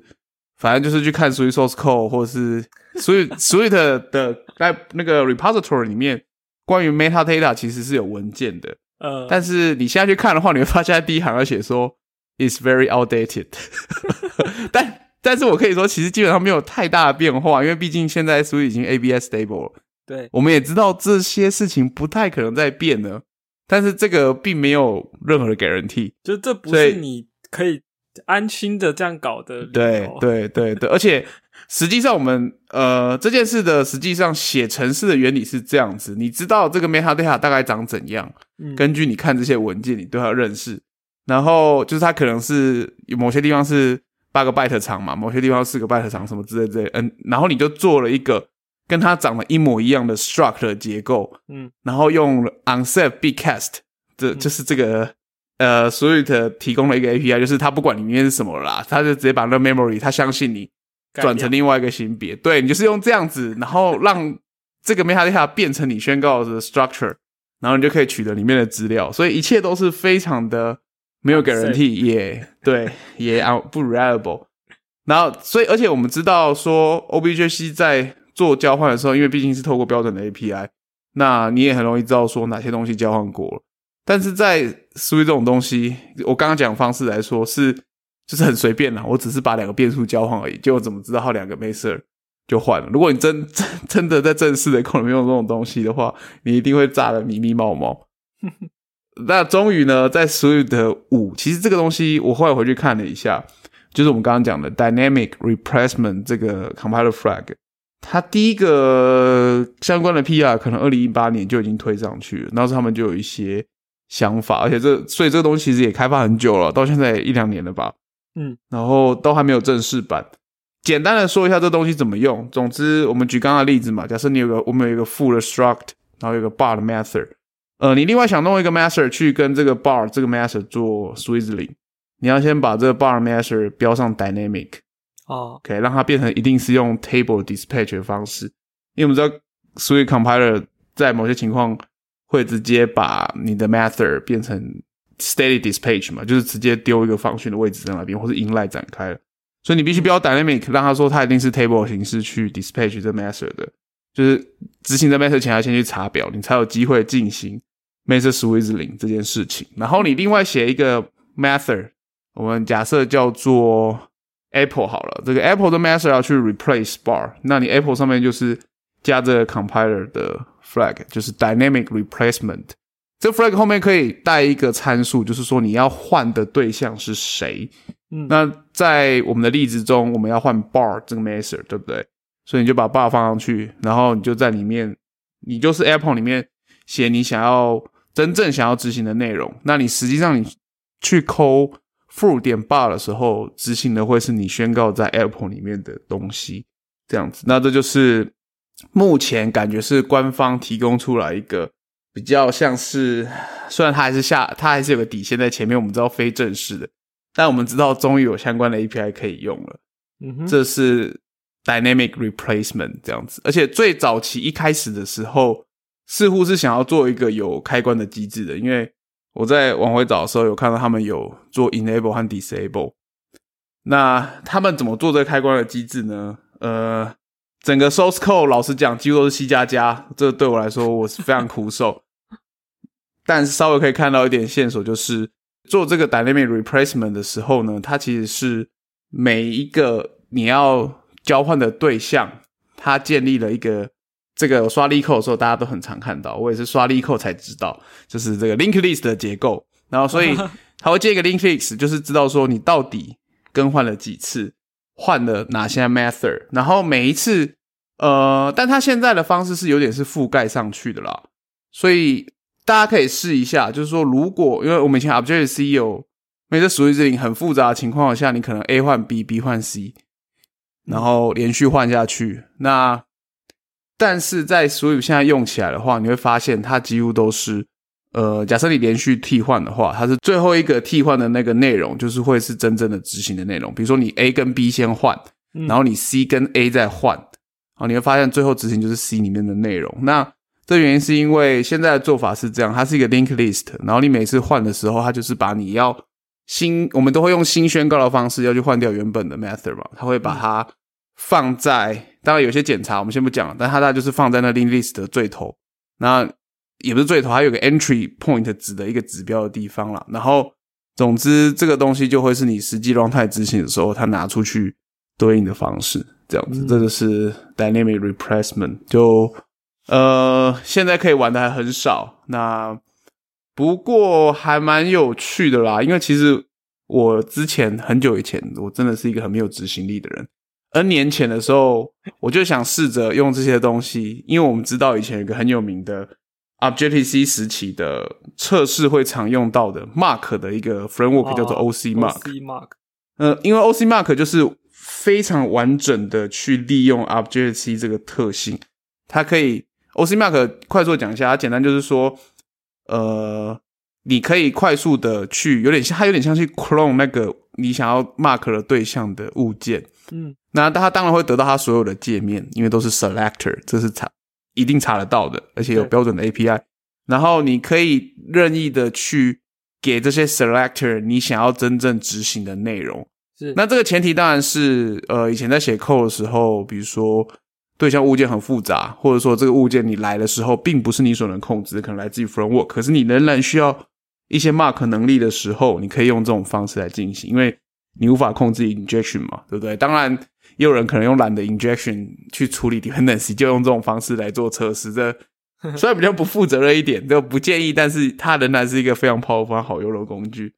反正就是去看 Swift source code 或者是 Swift Swift 的在那个 repository 里面关于 metadata 其实是有文件的，呃，但是你现在去看的话，你会发现在第一行要写说 is very outdated，但但是我可以说，其实基本上没有太大的变化，因为毕竟现在 Swift 已经 ABS stable 了，对，我们也知道这些事情不太可能再变了，但是这个并没有任何的 guarantee。就这不是你可以安心的这样搞的。对对对对，而且实际上我们呃这件事的实际上写程式的原理是这样子，你知道这个 metadata 大概长怎样，嗯，根据你看这些文件，你对它认识，然后就是它可能是某些地方是八个 byte 长嘛，某些地方四个 byte 长，什么之类之类，嗯，然后你就做了一个跟它长得一模一样的 struct 的结构，嗯，然后用 unset bitcast，这就是这个。呃，Swift 提供了一个 API，就是它不管里面是什么啦，它就直接把那个 memory，它相信你转成另外一个性别，对你就是用这样子，然后让这个 metadata 变成你宣告的 structure，然后你就可以取得里面的资料，所以一切都是非常的没有 guarantee，也对，也啊不 reliable。然后，所以而且我们知道说 OBJC 在做交换的时候，因为毕竟是透过标准的 API，那你也很容易知道说哪些东西交换过了。但是在 Swift 这种东西，我刚刚讲方式来说是就是很随便啦，我只是把两个变数交换而已，结果怎么知道它两个 method 就换了？如果你真 真真的在正式的 code 里面用这种东西的话，你一定会炸的迷迷毛毛。那终于呢，在 Swift 五，其实这个东西我后来回去看了一下，就是我们刚刚讲的 Dynamic Replacement 这个 compiler flag，它第一个相关的 PR 可能二零一八年就已经推上去了，那时候他们就有一些想法，而且这所以这个东西其实也开发很久了，到现在一两年了吧，嗯，然后都还没有正式版。简单的说一下这东西怎么用。总之，我们举刚刚的例子嘛，假设你有个我们有一个 full 的 struct，然后有个 bar 的 method，呃，你另外想弄一个 method 去跟这个 bar 这个 method 做 swizzling，你要先把这个 bar method 标上 dynamic，哦，OK，让它变成一定是用 table dispatch 的方式，因为我们知道 Swift compiler 在某些情况会直接把你的 method 变成 steady dispatch 嘛，就是直接丢一个方讯的位置在那边，或是 inline 展开了，所以你必须标 dynamic，让他说它一定是 table 形式去 dispatch 这 method 的，就是执行这 method 前要先去查表，你才有机会进行 method swizzling 这件事情。然后你另外写一个 method，我们假设叫做 Apple 好了，这个 Apple 的 method 要去 replace bar，那你 Apple 上面就是加这 compiler 的 flag，就是 dynamic replacement。这 flag 后面可以带一个参数，就是说你要换的对象是谁。嗯那在我们的例子中，我们要换 bar 这个 method，对不对？所以你就把 bar 放上去，然后你就在里面，你就是 Apple 里面写你想要真正想要执行的内容。那你实际上你去抠 foo 点 bar 的时候，执行的会是你宣告在 Apple 里面的东西，这样子。那这就是目前感觉是官方提供出来一个比较像是，虽然它还是下，它还是有个底线在前面，我们知道非正式的，但我们知道终于有相关的 API 可以用了。嗯哼，这是 dynamic replacement 这样子，而且最早期一开始的时候，似乎是想要做一个有开关的机制的，因为我在往回找的时候有看到他们有做 enable 和 disable。那他们怎么做这个开关的机制呢？呃，整个 source code 老实讲，几乎都是 C 加加，这对我来说我是非常苦手。但是稍微可以看到一点线索，就是做这个 dynamic replacement 的时候呢，它其实是每一个你要交换的对象，它建立了一个这个我刷 e code 的时候，大家都很常看到，我也是刷 e code 才知道，就是这个 linked list 的结构。然后所以它会建一个 linked list，就是知道说你到底更换了几次，换了哪些 method，然后每一次呃，但它现在的方式是有点是覆盖上去的啦，所以大家可以试一下，就是说如果因为我们以前 Objective C 有。每次属于这里很复杂的情况下，你可能 A 换 B，B 换 C，然后连续换下去。那但是在 Swift 现在用起来的话，你会发现它几乎都是呃，假设你连续替换的话，它是最后一个替换的那个内容，就是会是真正的执行的内容。比如说你 A 跟 B 先换，嗯然后你 C 跟 A 再换，啊，你会发现最后执行就是 C 里面的内容。那这原因是因为现在的做法是这样，它是一个 link list，然后你每次换的时候，它就是把你要新，我们都会用新宣告的方式要去换掉原本的 method 嘛，它会把它放在，当然有些检查我们先不讲，但它大概就是放在那 link list 的最头，那也不是最头，还有个 entry point 值的一个指标的地方了。然后总之这个东西就会是你实际 runtime 执行的时候，它拿出去对应的方式，这样子，这就是 dynamic replacement 就。呃，现在可以玩的还很少，那不过还蛮有趣的啦。因为其实我之前很久以前，我真的是一个很没有执行力的人。N 年前的时候，我就想试着用这些东西，因为我们知道以前有个很有名的 Objective C 时期的测试会常用到的 Mark 的一个 framework 叫做 OC Mark。Mark，呃，因为 OC Mark 就是非常完整的去利用 Objective C 这个特性，它可以。OC Mark 快速讲一下，它简单就是说，呃，你可以快速的去，有点像，它有点像去 clone 那个你想要 mark 的对象的物件，嗯，那它当然会得到它所有的界面，因为都是 selector，这是查一定查得到的，而且有标准的 API，然后你可以任意的去给这些 selector 你想要真正执行的内容，是，那这个前提当然是，呃，以前在写 code 的时候，比如说。对象物件很复杂，或者说这个物件你来的时候并不是你所能控制，可能来自于 framework，可是你仍然需要一些 mark 能力的时候，你可以用这种方式来进行，因为你无法控制 injection 嘛，对不对？当然，也有人可能用懒的 injection 去处理 dependency，就用这种方式来做测试，这 虽然比较不负责任一点，就不建议，但是它仍然是一个非常 powerful 好用的工具。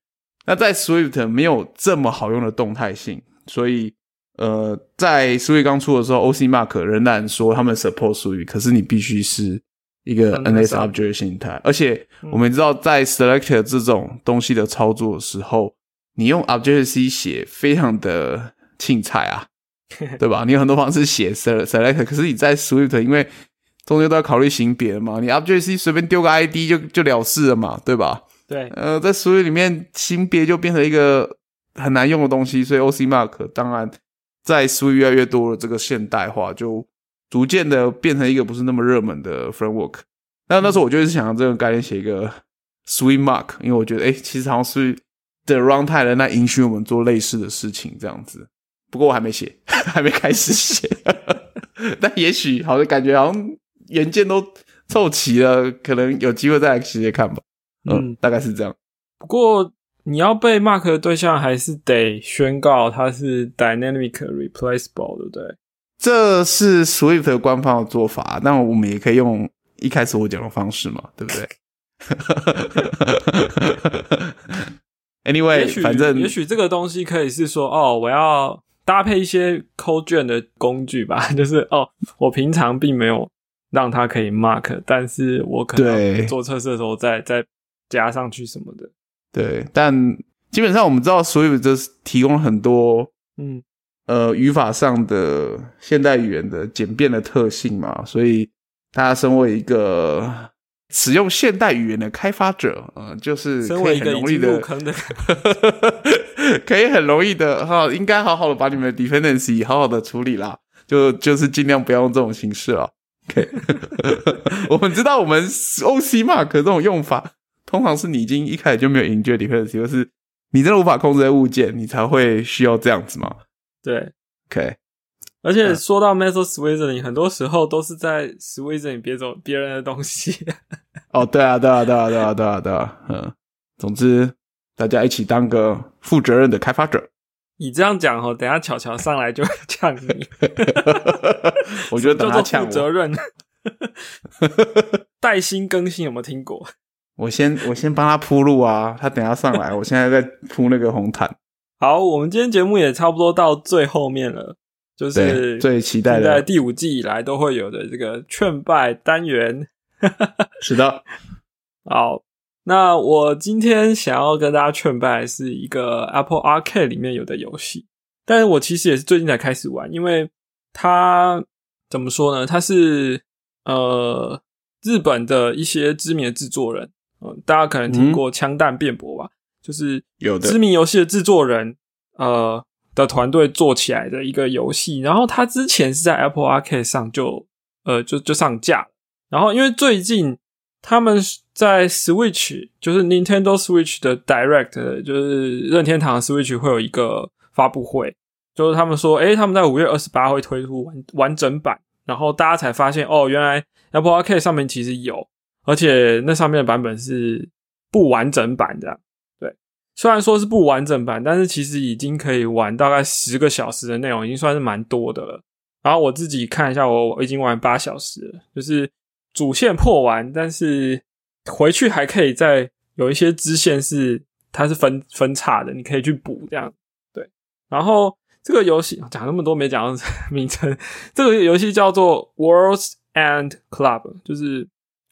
那在 Swift 没有这么好用的动态性，所以。呃，在 Swift 刚出的时候，OC Mark 仍然说他们 support Swift，可是你必须是一个 NS Object 形态，而且我们知道在 Selector 这种东西的操作的时候，你用 Object C 写非常的轻彩啊，对吧？你有很多方式写 Selector，可是你在 Swift 因为中间都要考虑型别嘛，你 Object C 随便丢个 ID 就就了事了嘛，对吧？对，呃，在 Swift 里面型别就变成一个很难用的东西，所以 OC Mark 当然。在 Swift 越来越多的这个现代化，就逐渐的变成一个不是那么热门的 framework。那那时候我就是想这个概念写一个 Swift Mark，因为我觉得哎，其实好像是的 runtime 那允许我们做类似的事情这样子。不过我还没写，还没开始写。但也许好像感觉好像原件都凑齐了，可能有机会再来写写看吧。嗯，大概是这样。不过。你要被 mark 的对象还是得宣告它是 dynamic replaceable，对不对？这是 Swift 官方的做法，那我们也可以用一开始我讲的方式嘛，对不对？Anyway，反正也许这个东西可以是说，哦，我要搭配一些 code 卷的工具吧，就是哦，我平常并没有让它可以 mark，但是我可能做测试的时候再再加上去什么的。对，但基本上我们知道，Swift 就是提供很多，嗯，呃，语法上的现代语言的简便的特性嘛，所以大家身为一个使用现代语言的开发者，呃，就是 可以很容易的，可以很容易的哈，应该好好的把你们的 dependency 好好的处理啦，就就是尽量不要用这种形式了。OK，我们知道我们 OC Mark 这种用法。通常是你已经一开始就没有 inject dependency，就是你真的无法控制的物件，你才会需要这样子嘛？对，OK。而且说到 method switching，很多时候都是在 switching 别种别人的东西。哦，对啊，对啊，对啊，对啊，对啊，对啊，嗯。总之，大家一起当个负责任的开发者。你这样讲哦，等下巧巧上来就呛你。我觉得 等他呛负责任。带薪更新有没有听过？我先我先帮他铺路啊，他等下上来，我现在在铺那个红毯。好，我们今天节目也差不多到最后面了，就是最期待的第五季以来都会有的这个劝败单元。是的，好，那我今天想要跟大家劝败是一个 Apple Arcade 里面有的游戏，但是我其实也是最近才开始玩，因为它怎么说呢？它是呃日本的一些知名的制作人。嗯，大家可能听过枪弹辩驳吧？就是有的知名游戏的制作人，呃，的团队做起来的一个游戏。然后它之前是在 Apple Arcade 上就呃就就上架，然后因为最近他们在 Switch 就是 Nintendo Switch 的 Direct 就是任天堂 Switch 会有一个发布会，就是他们说，诶，他们在五月二十八会推出完完整版，然后大家才发现哦，原来 Apple Arcade 上面其实有，而且那上面的版本是不完整版的。对，虽然说是不完整版，但是其实已经可以玩大概十个小时的内容，已经算是蛮多的了。然后我自己看一下，我已经玩八小时了，就是主线破完，但是回去还可以再有一些支线是它是分分叉的，你可以去补这样。对，然后这个游戏讲那么多没讲到名称，这个游戏叫做 Worlds and Club，就是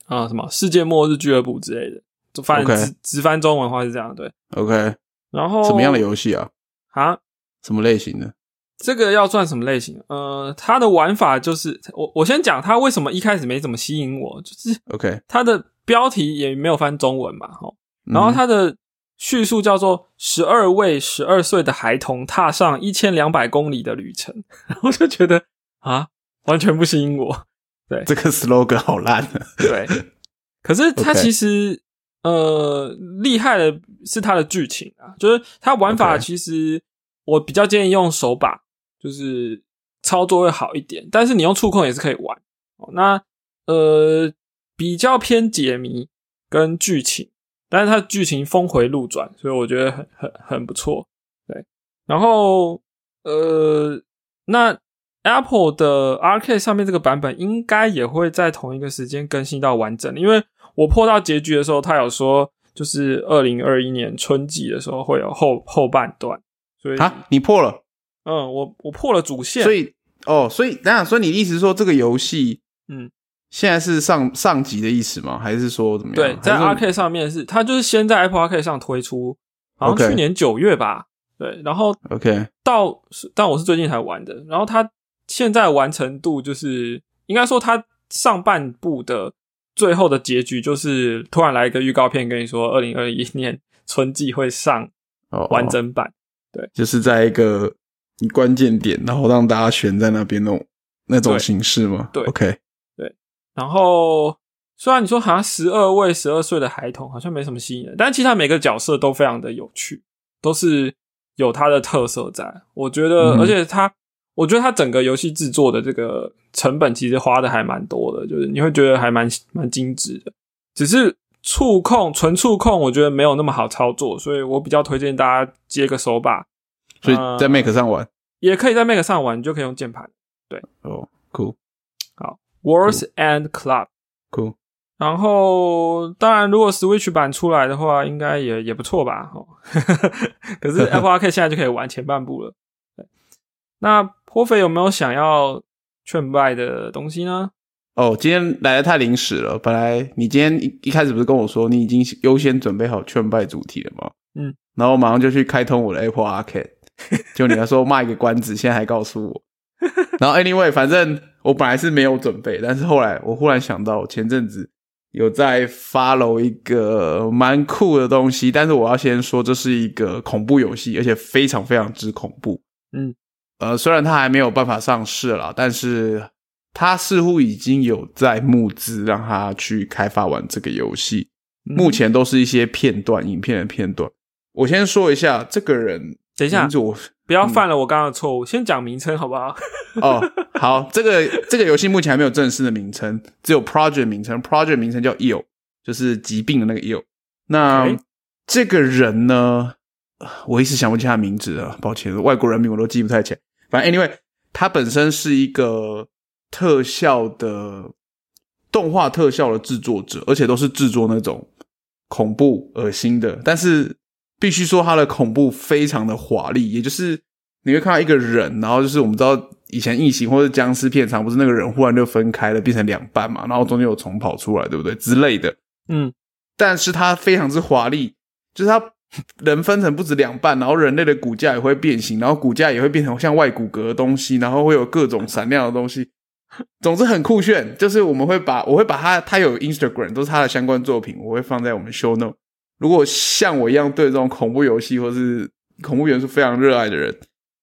啊什么世界末日俱乐部之类的，就翻直直翻中文的话是这样对。OK，然后什么样的游戏啊？啊？什么类型的？这个要算什么类型？呃，它的玩法就是我我先讲它为什么一开始没怎么吸引我，就是 OK，它的标题也没有翻中文嘛，吼，然后嗯它的叙述叫做“十二位十二岁的孩童踏上一千两百公里的旅程”，然后就觉得啊，完全不吸引我。这个 slogan 好烂啊。对，可是它其实呃厉害的是它的剧情啊，就是它玩法其实我比较建议用手把，就是操作会好一点，但是你用触控也是可以玩。哦、那呃比较偏解谜跟剧情，但是它剧情峰回路转，所以我觉得很很很不错。对，然后呃那 Apple 的 Arcade 上面这个版本应该也会在同一个时间更新到完整，因为我破到结局的时候，他有说就是二零二一年春季的时候会有后后半段，所以啊，你破了，嗯，我我破了主线，所以哦，所以等一下，所以你的意思是说这个游戏嗯，现在是上上级的意思吗？还是说怎么样？对，在还是说 Arcade 上面是它就是先在 Apple Arcade 上推出，好像去年九月吧，对，然后 OK 到但我是最近才玩的，然后它现在完成度就是应该说它上半部的最后的结局就是突然来一个预告片跟你说，二零二一年春季会上哦，完整版，对。就是在一个关键点，然后让大家悬在那边那种那种形式吗？对，OK，对。然后虽然你说好像十二位十二岁的孩童好像没什么吸引人，但其实他每个角色都非常的有趣，都是有他的特色在。我觉得，嗯而且它，我觉得它整个游戏制作的这个成本其实花的还蛮多的，就是你会觉得还蛮蛮精致的。只是触控纯触控，我觉得没有那么好操作，所以我比较推荐大家接个手把，所以在呃 Mac 上玩也可以在 Mac 上玩，你就可以用键盘。对哦，cool 好，Words and Club。cool，然后，当然，如果 Switch 版出来的话，应该也也不错吧。哦，可是 Apple Arcade 现在就可以玩前半部了。对，那颇肥有没有想要劝败的东西呢？哦，今天来的太临时了。本来你今天一一开始不是跟我说你已经优先准备好劝败主题了吗？嗯，然后马上就去开通我的 Apple Arcade，就你还说卖个关子，现在还告诉我。然后 anyway，反正我本来是没有准备，但是后来我忽然想到，前阵子有在 follow 一个蛮酷的东西，但是我要先说这是一个恐怖游戏，而且非常非常之恐怖。嗯，呃，虽然它还没有办法上市了，但是它似乎已经有在募资，让他去开发完这个游戏。嗯目前都是一些片段，影片的片段。我先说一下这个人，等一下我不要犯了我刚刚的错误，先讲名称好不好？哦，好，这个这个游戏目前还没有正式的名称，只有 project 名称，project 名称叫 ill，就是疾病的那个 ill。那这个人呢，我一时想不起他名字了，抱歉，外国人名我都记不太起来。反正 anyway，他本身是一个特效的动画特效的制作者，而且都是制作那种恐怖、恶心的。但是必须说，它的恐怖非常的华丽，也就是你会看到一个人，然后就是我们知道以前异形或者僵尸片场不是那个人忽然就分开了，变成两半嘛，然后中间有虫跑出来，对不对之类的。嗯，但是它非常之华丽，就是它 人分成不止两半，然后人类的骨架也会变形，然后骨架也会变成像外骨骼的东西，然后会有各种闪亮的东西。总之很酷炫，就是我们会把我会把它，它有 Instagram 都是它的相关作品，我会放在我们 show note。如果像我一样对这种恐怖游戏或是恐怖元素非常热爱的人，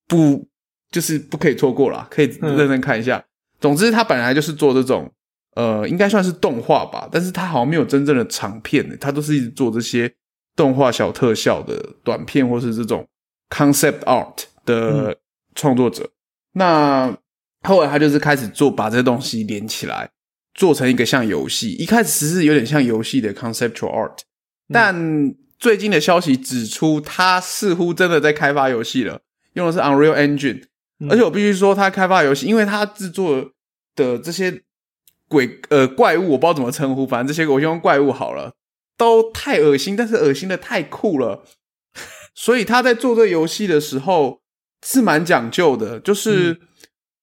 不就是不可以错过啦，可以认真看一下。总之，他本来就是做这种呃，应该算是动画吧，但是他好像没有真正的长片的，他都是一直做这些动画小特效的短片，或是这种 concept art 的创作者。那后来他就是开始做，把这些东西连起来，做成一个像游戏。一开始是有点像游戏的 conceptual art，但最近的消息指出，他似乎真的在开发游戏了，用的是 Unreal Engine。而且我必须说，他开发游戏，因为他制作的这些鬼呃怪物，我不知道怎么称呼，反正这些我用怪物好了，都太恶心，但是恶心的太酷了。所以他在做这游戏的时候是蛮讲究的，就是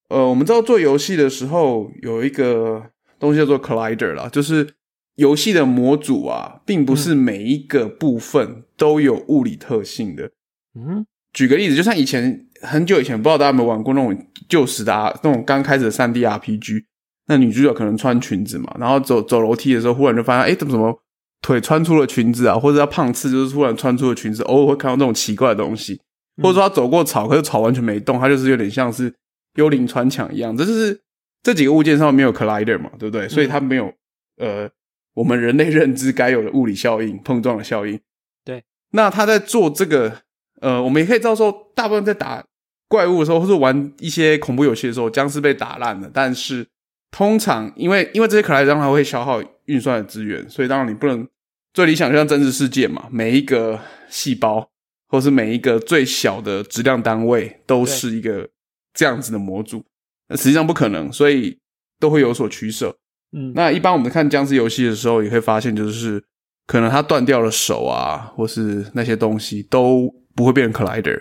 呃，我们知道做游戏的时候有一个东西叫做 Collider 啦，就是游戏的模组啊，并不是每一个部分都有物理特性的。嗯。举个例子，就像以前很久以前，不知道大家有没有玩过那种旧时的那种刚开始的三 D RPG，那女主角可能穿裙子嘛，然后走走楼梯的时候，忽然就发现，哎，怎么怎么腿穿出了裙子啊？或者他胖次，就是突然穿出了裙子，偶尔会看到这种奇怪的东西，或者说他走过草，可是草完全没动，他就是有点像是幽灵穿墙一样。这就是这几个物件上面没有 collider 嘛，对不对？所以它没有呃我们人类认知该有的物理效应、碰撞的效应。对，那他在做这个。呃，我们也可以知道说，大部分在打怪物的时候，或者玩一些恐怖游戏的时候，僵尸被打烂了。但是通常，因为因为这些可莱当它会消耗运算的资源，所以当然你不能最理想就像真实世界嘛，每一个细胞或是每一个最小的质量单位都是一个这样子的模组，那实际上不可能，所以都会有所取舍。嗯，那一般我们看僵尸游戏的时候，也会发现就是可能它断掉了手啊，或是那些东西都。不会变成 collider，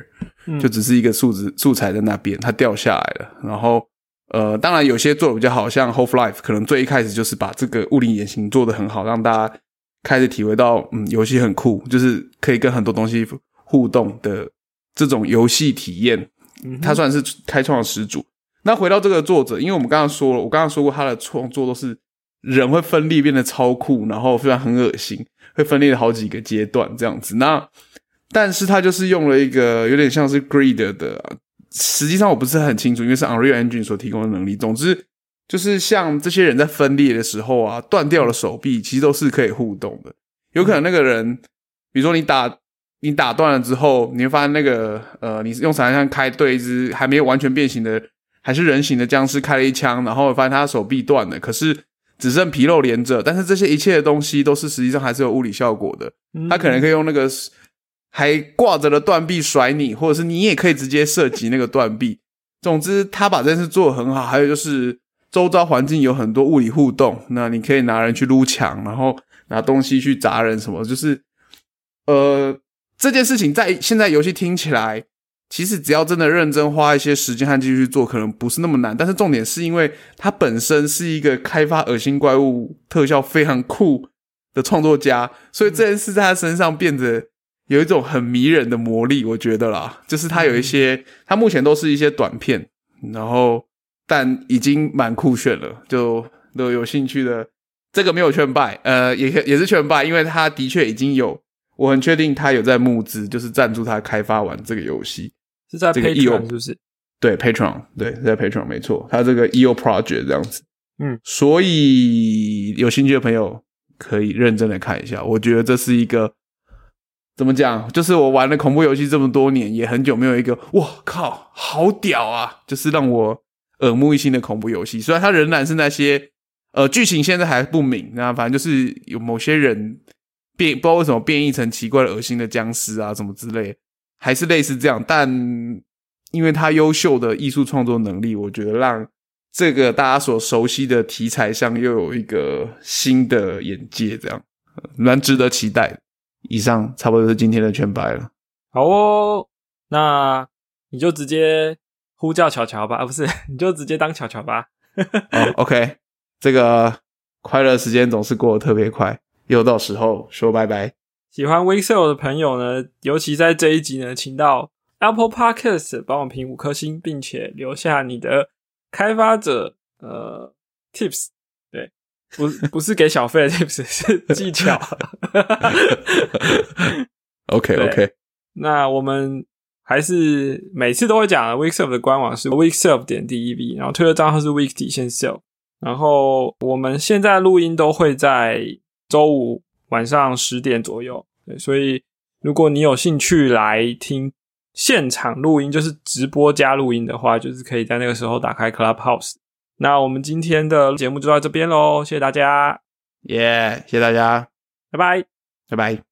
就只是一个数字素材在那边，它掉下来了。然后，呃，当然有些做的比较好，像 Half Life，可能最一开始就是把这个物理原型做的很好，让大家开始体会到，嗯，游戏很酷，就是可以跟很多东西互动的这种游戏体验。他算是开创的始祖。那回到这个作者，因为我们刚刚说了，我刚刚说过他的创作都是人会分裂变得超酷，然后非常很恶心，会分裂了好几个阶段这样子。那但是他就是用了一个有点像是 Greed 的，实际上我不是很清楚，因为是 Unreal Engine 所提供的能力。总之，就是像这些人在分裂的时候啊，断掉了手臂，其实都是可以互动的。有可能那个人，比如说你打你打断了之后，你会发现那个呃，你用闪枪开对一只还没有完全变形的还是人形的僵尸开了一枪，然后发现他手臂断了，可是只剩皮肉连着。但是这些一切的东西都是实际上还是有物理效果的。他可能可以用那个。还挂着的断臂甩你，或者是你也可以直接射击那个断臂。总之，他把这件事做得很好。还有就是，周遭环境有很多物理互动，那你可以拿人去撸墙，然后拿东西去砸人，什么就是，呃，这件事情在现在游戏听起来，其实只要真的认真花一些时间和继续做，可能不是那么难。但是重点是因为他本身是一个开发恶心怪物特效非常酷的创作家，所以这件事在他身上变得。有一种很迷人的魔力，我觉得啦，就是它有一些，它目前都是一些短片，然后但已经蛮酷炫了，就都有兴趣的，这个没有劝败，呃，也也是劝败，因为他的确已经有，我很确定他有在募资，就是赞助他开发完这个游戏，是在 Patreon 是不是？对，Patreon，对，在 Patreon 没错，他这个 EO Project 这样子，嗯，所以有兴趣的朋友可以认真的看一下，我觉得这是一个。怎么讲？就是我玩了恐怖游戏这么多年，也很久没有一个，我靠，好屌啊！就是让我耳目一新的恐怖游戏。虽然它仍然是那些，呃，剧情现在还不明，那反正就是有某些人变，不知道为什么变异成奇怪的、恶心的僵尸啊，什么之类，还是类似这样。但因为他优秀的艺术创作能力，我觉得让这个大家所熟悉的题材上又有一个新的眼界，这样蛮值得期待。以上差不多是今天的全白了。好哦，那你就直接呼叫巧巧吧，啊，不是，你就直接当巧巧吧。哦，OK，这个快乐时间总是过得特别快，又到时候说拜拜。喜欢 w e e l 的朋友呢，尤其在这一集呢，请到 Apple Podcast 帮我评五颗星，并且留下你的开发者呃 Tips。不不是给小费的 tips，是技巧。OK OK，那我们还是每次都会讲的 Weekself 的官网是 Weekself 点 DEV，然后推特账号是 Week 底线 Self。然后我们现在录音都会在周五晚上十点左右，对，所以如果你有兴趣来听现场录音，就是直播加录音的话，就是可以在那个时候打开 Clubhouse。那我们今天的节目就到这边喽，谢谢大家，耶，谢谢大家，拜拜。拜拜。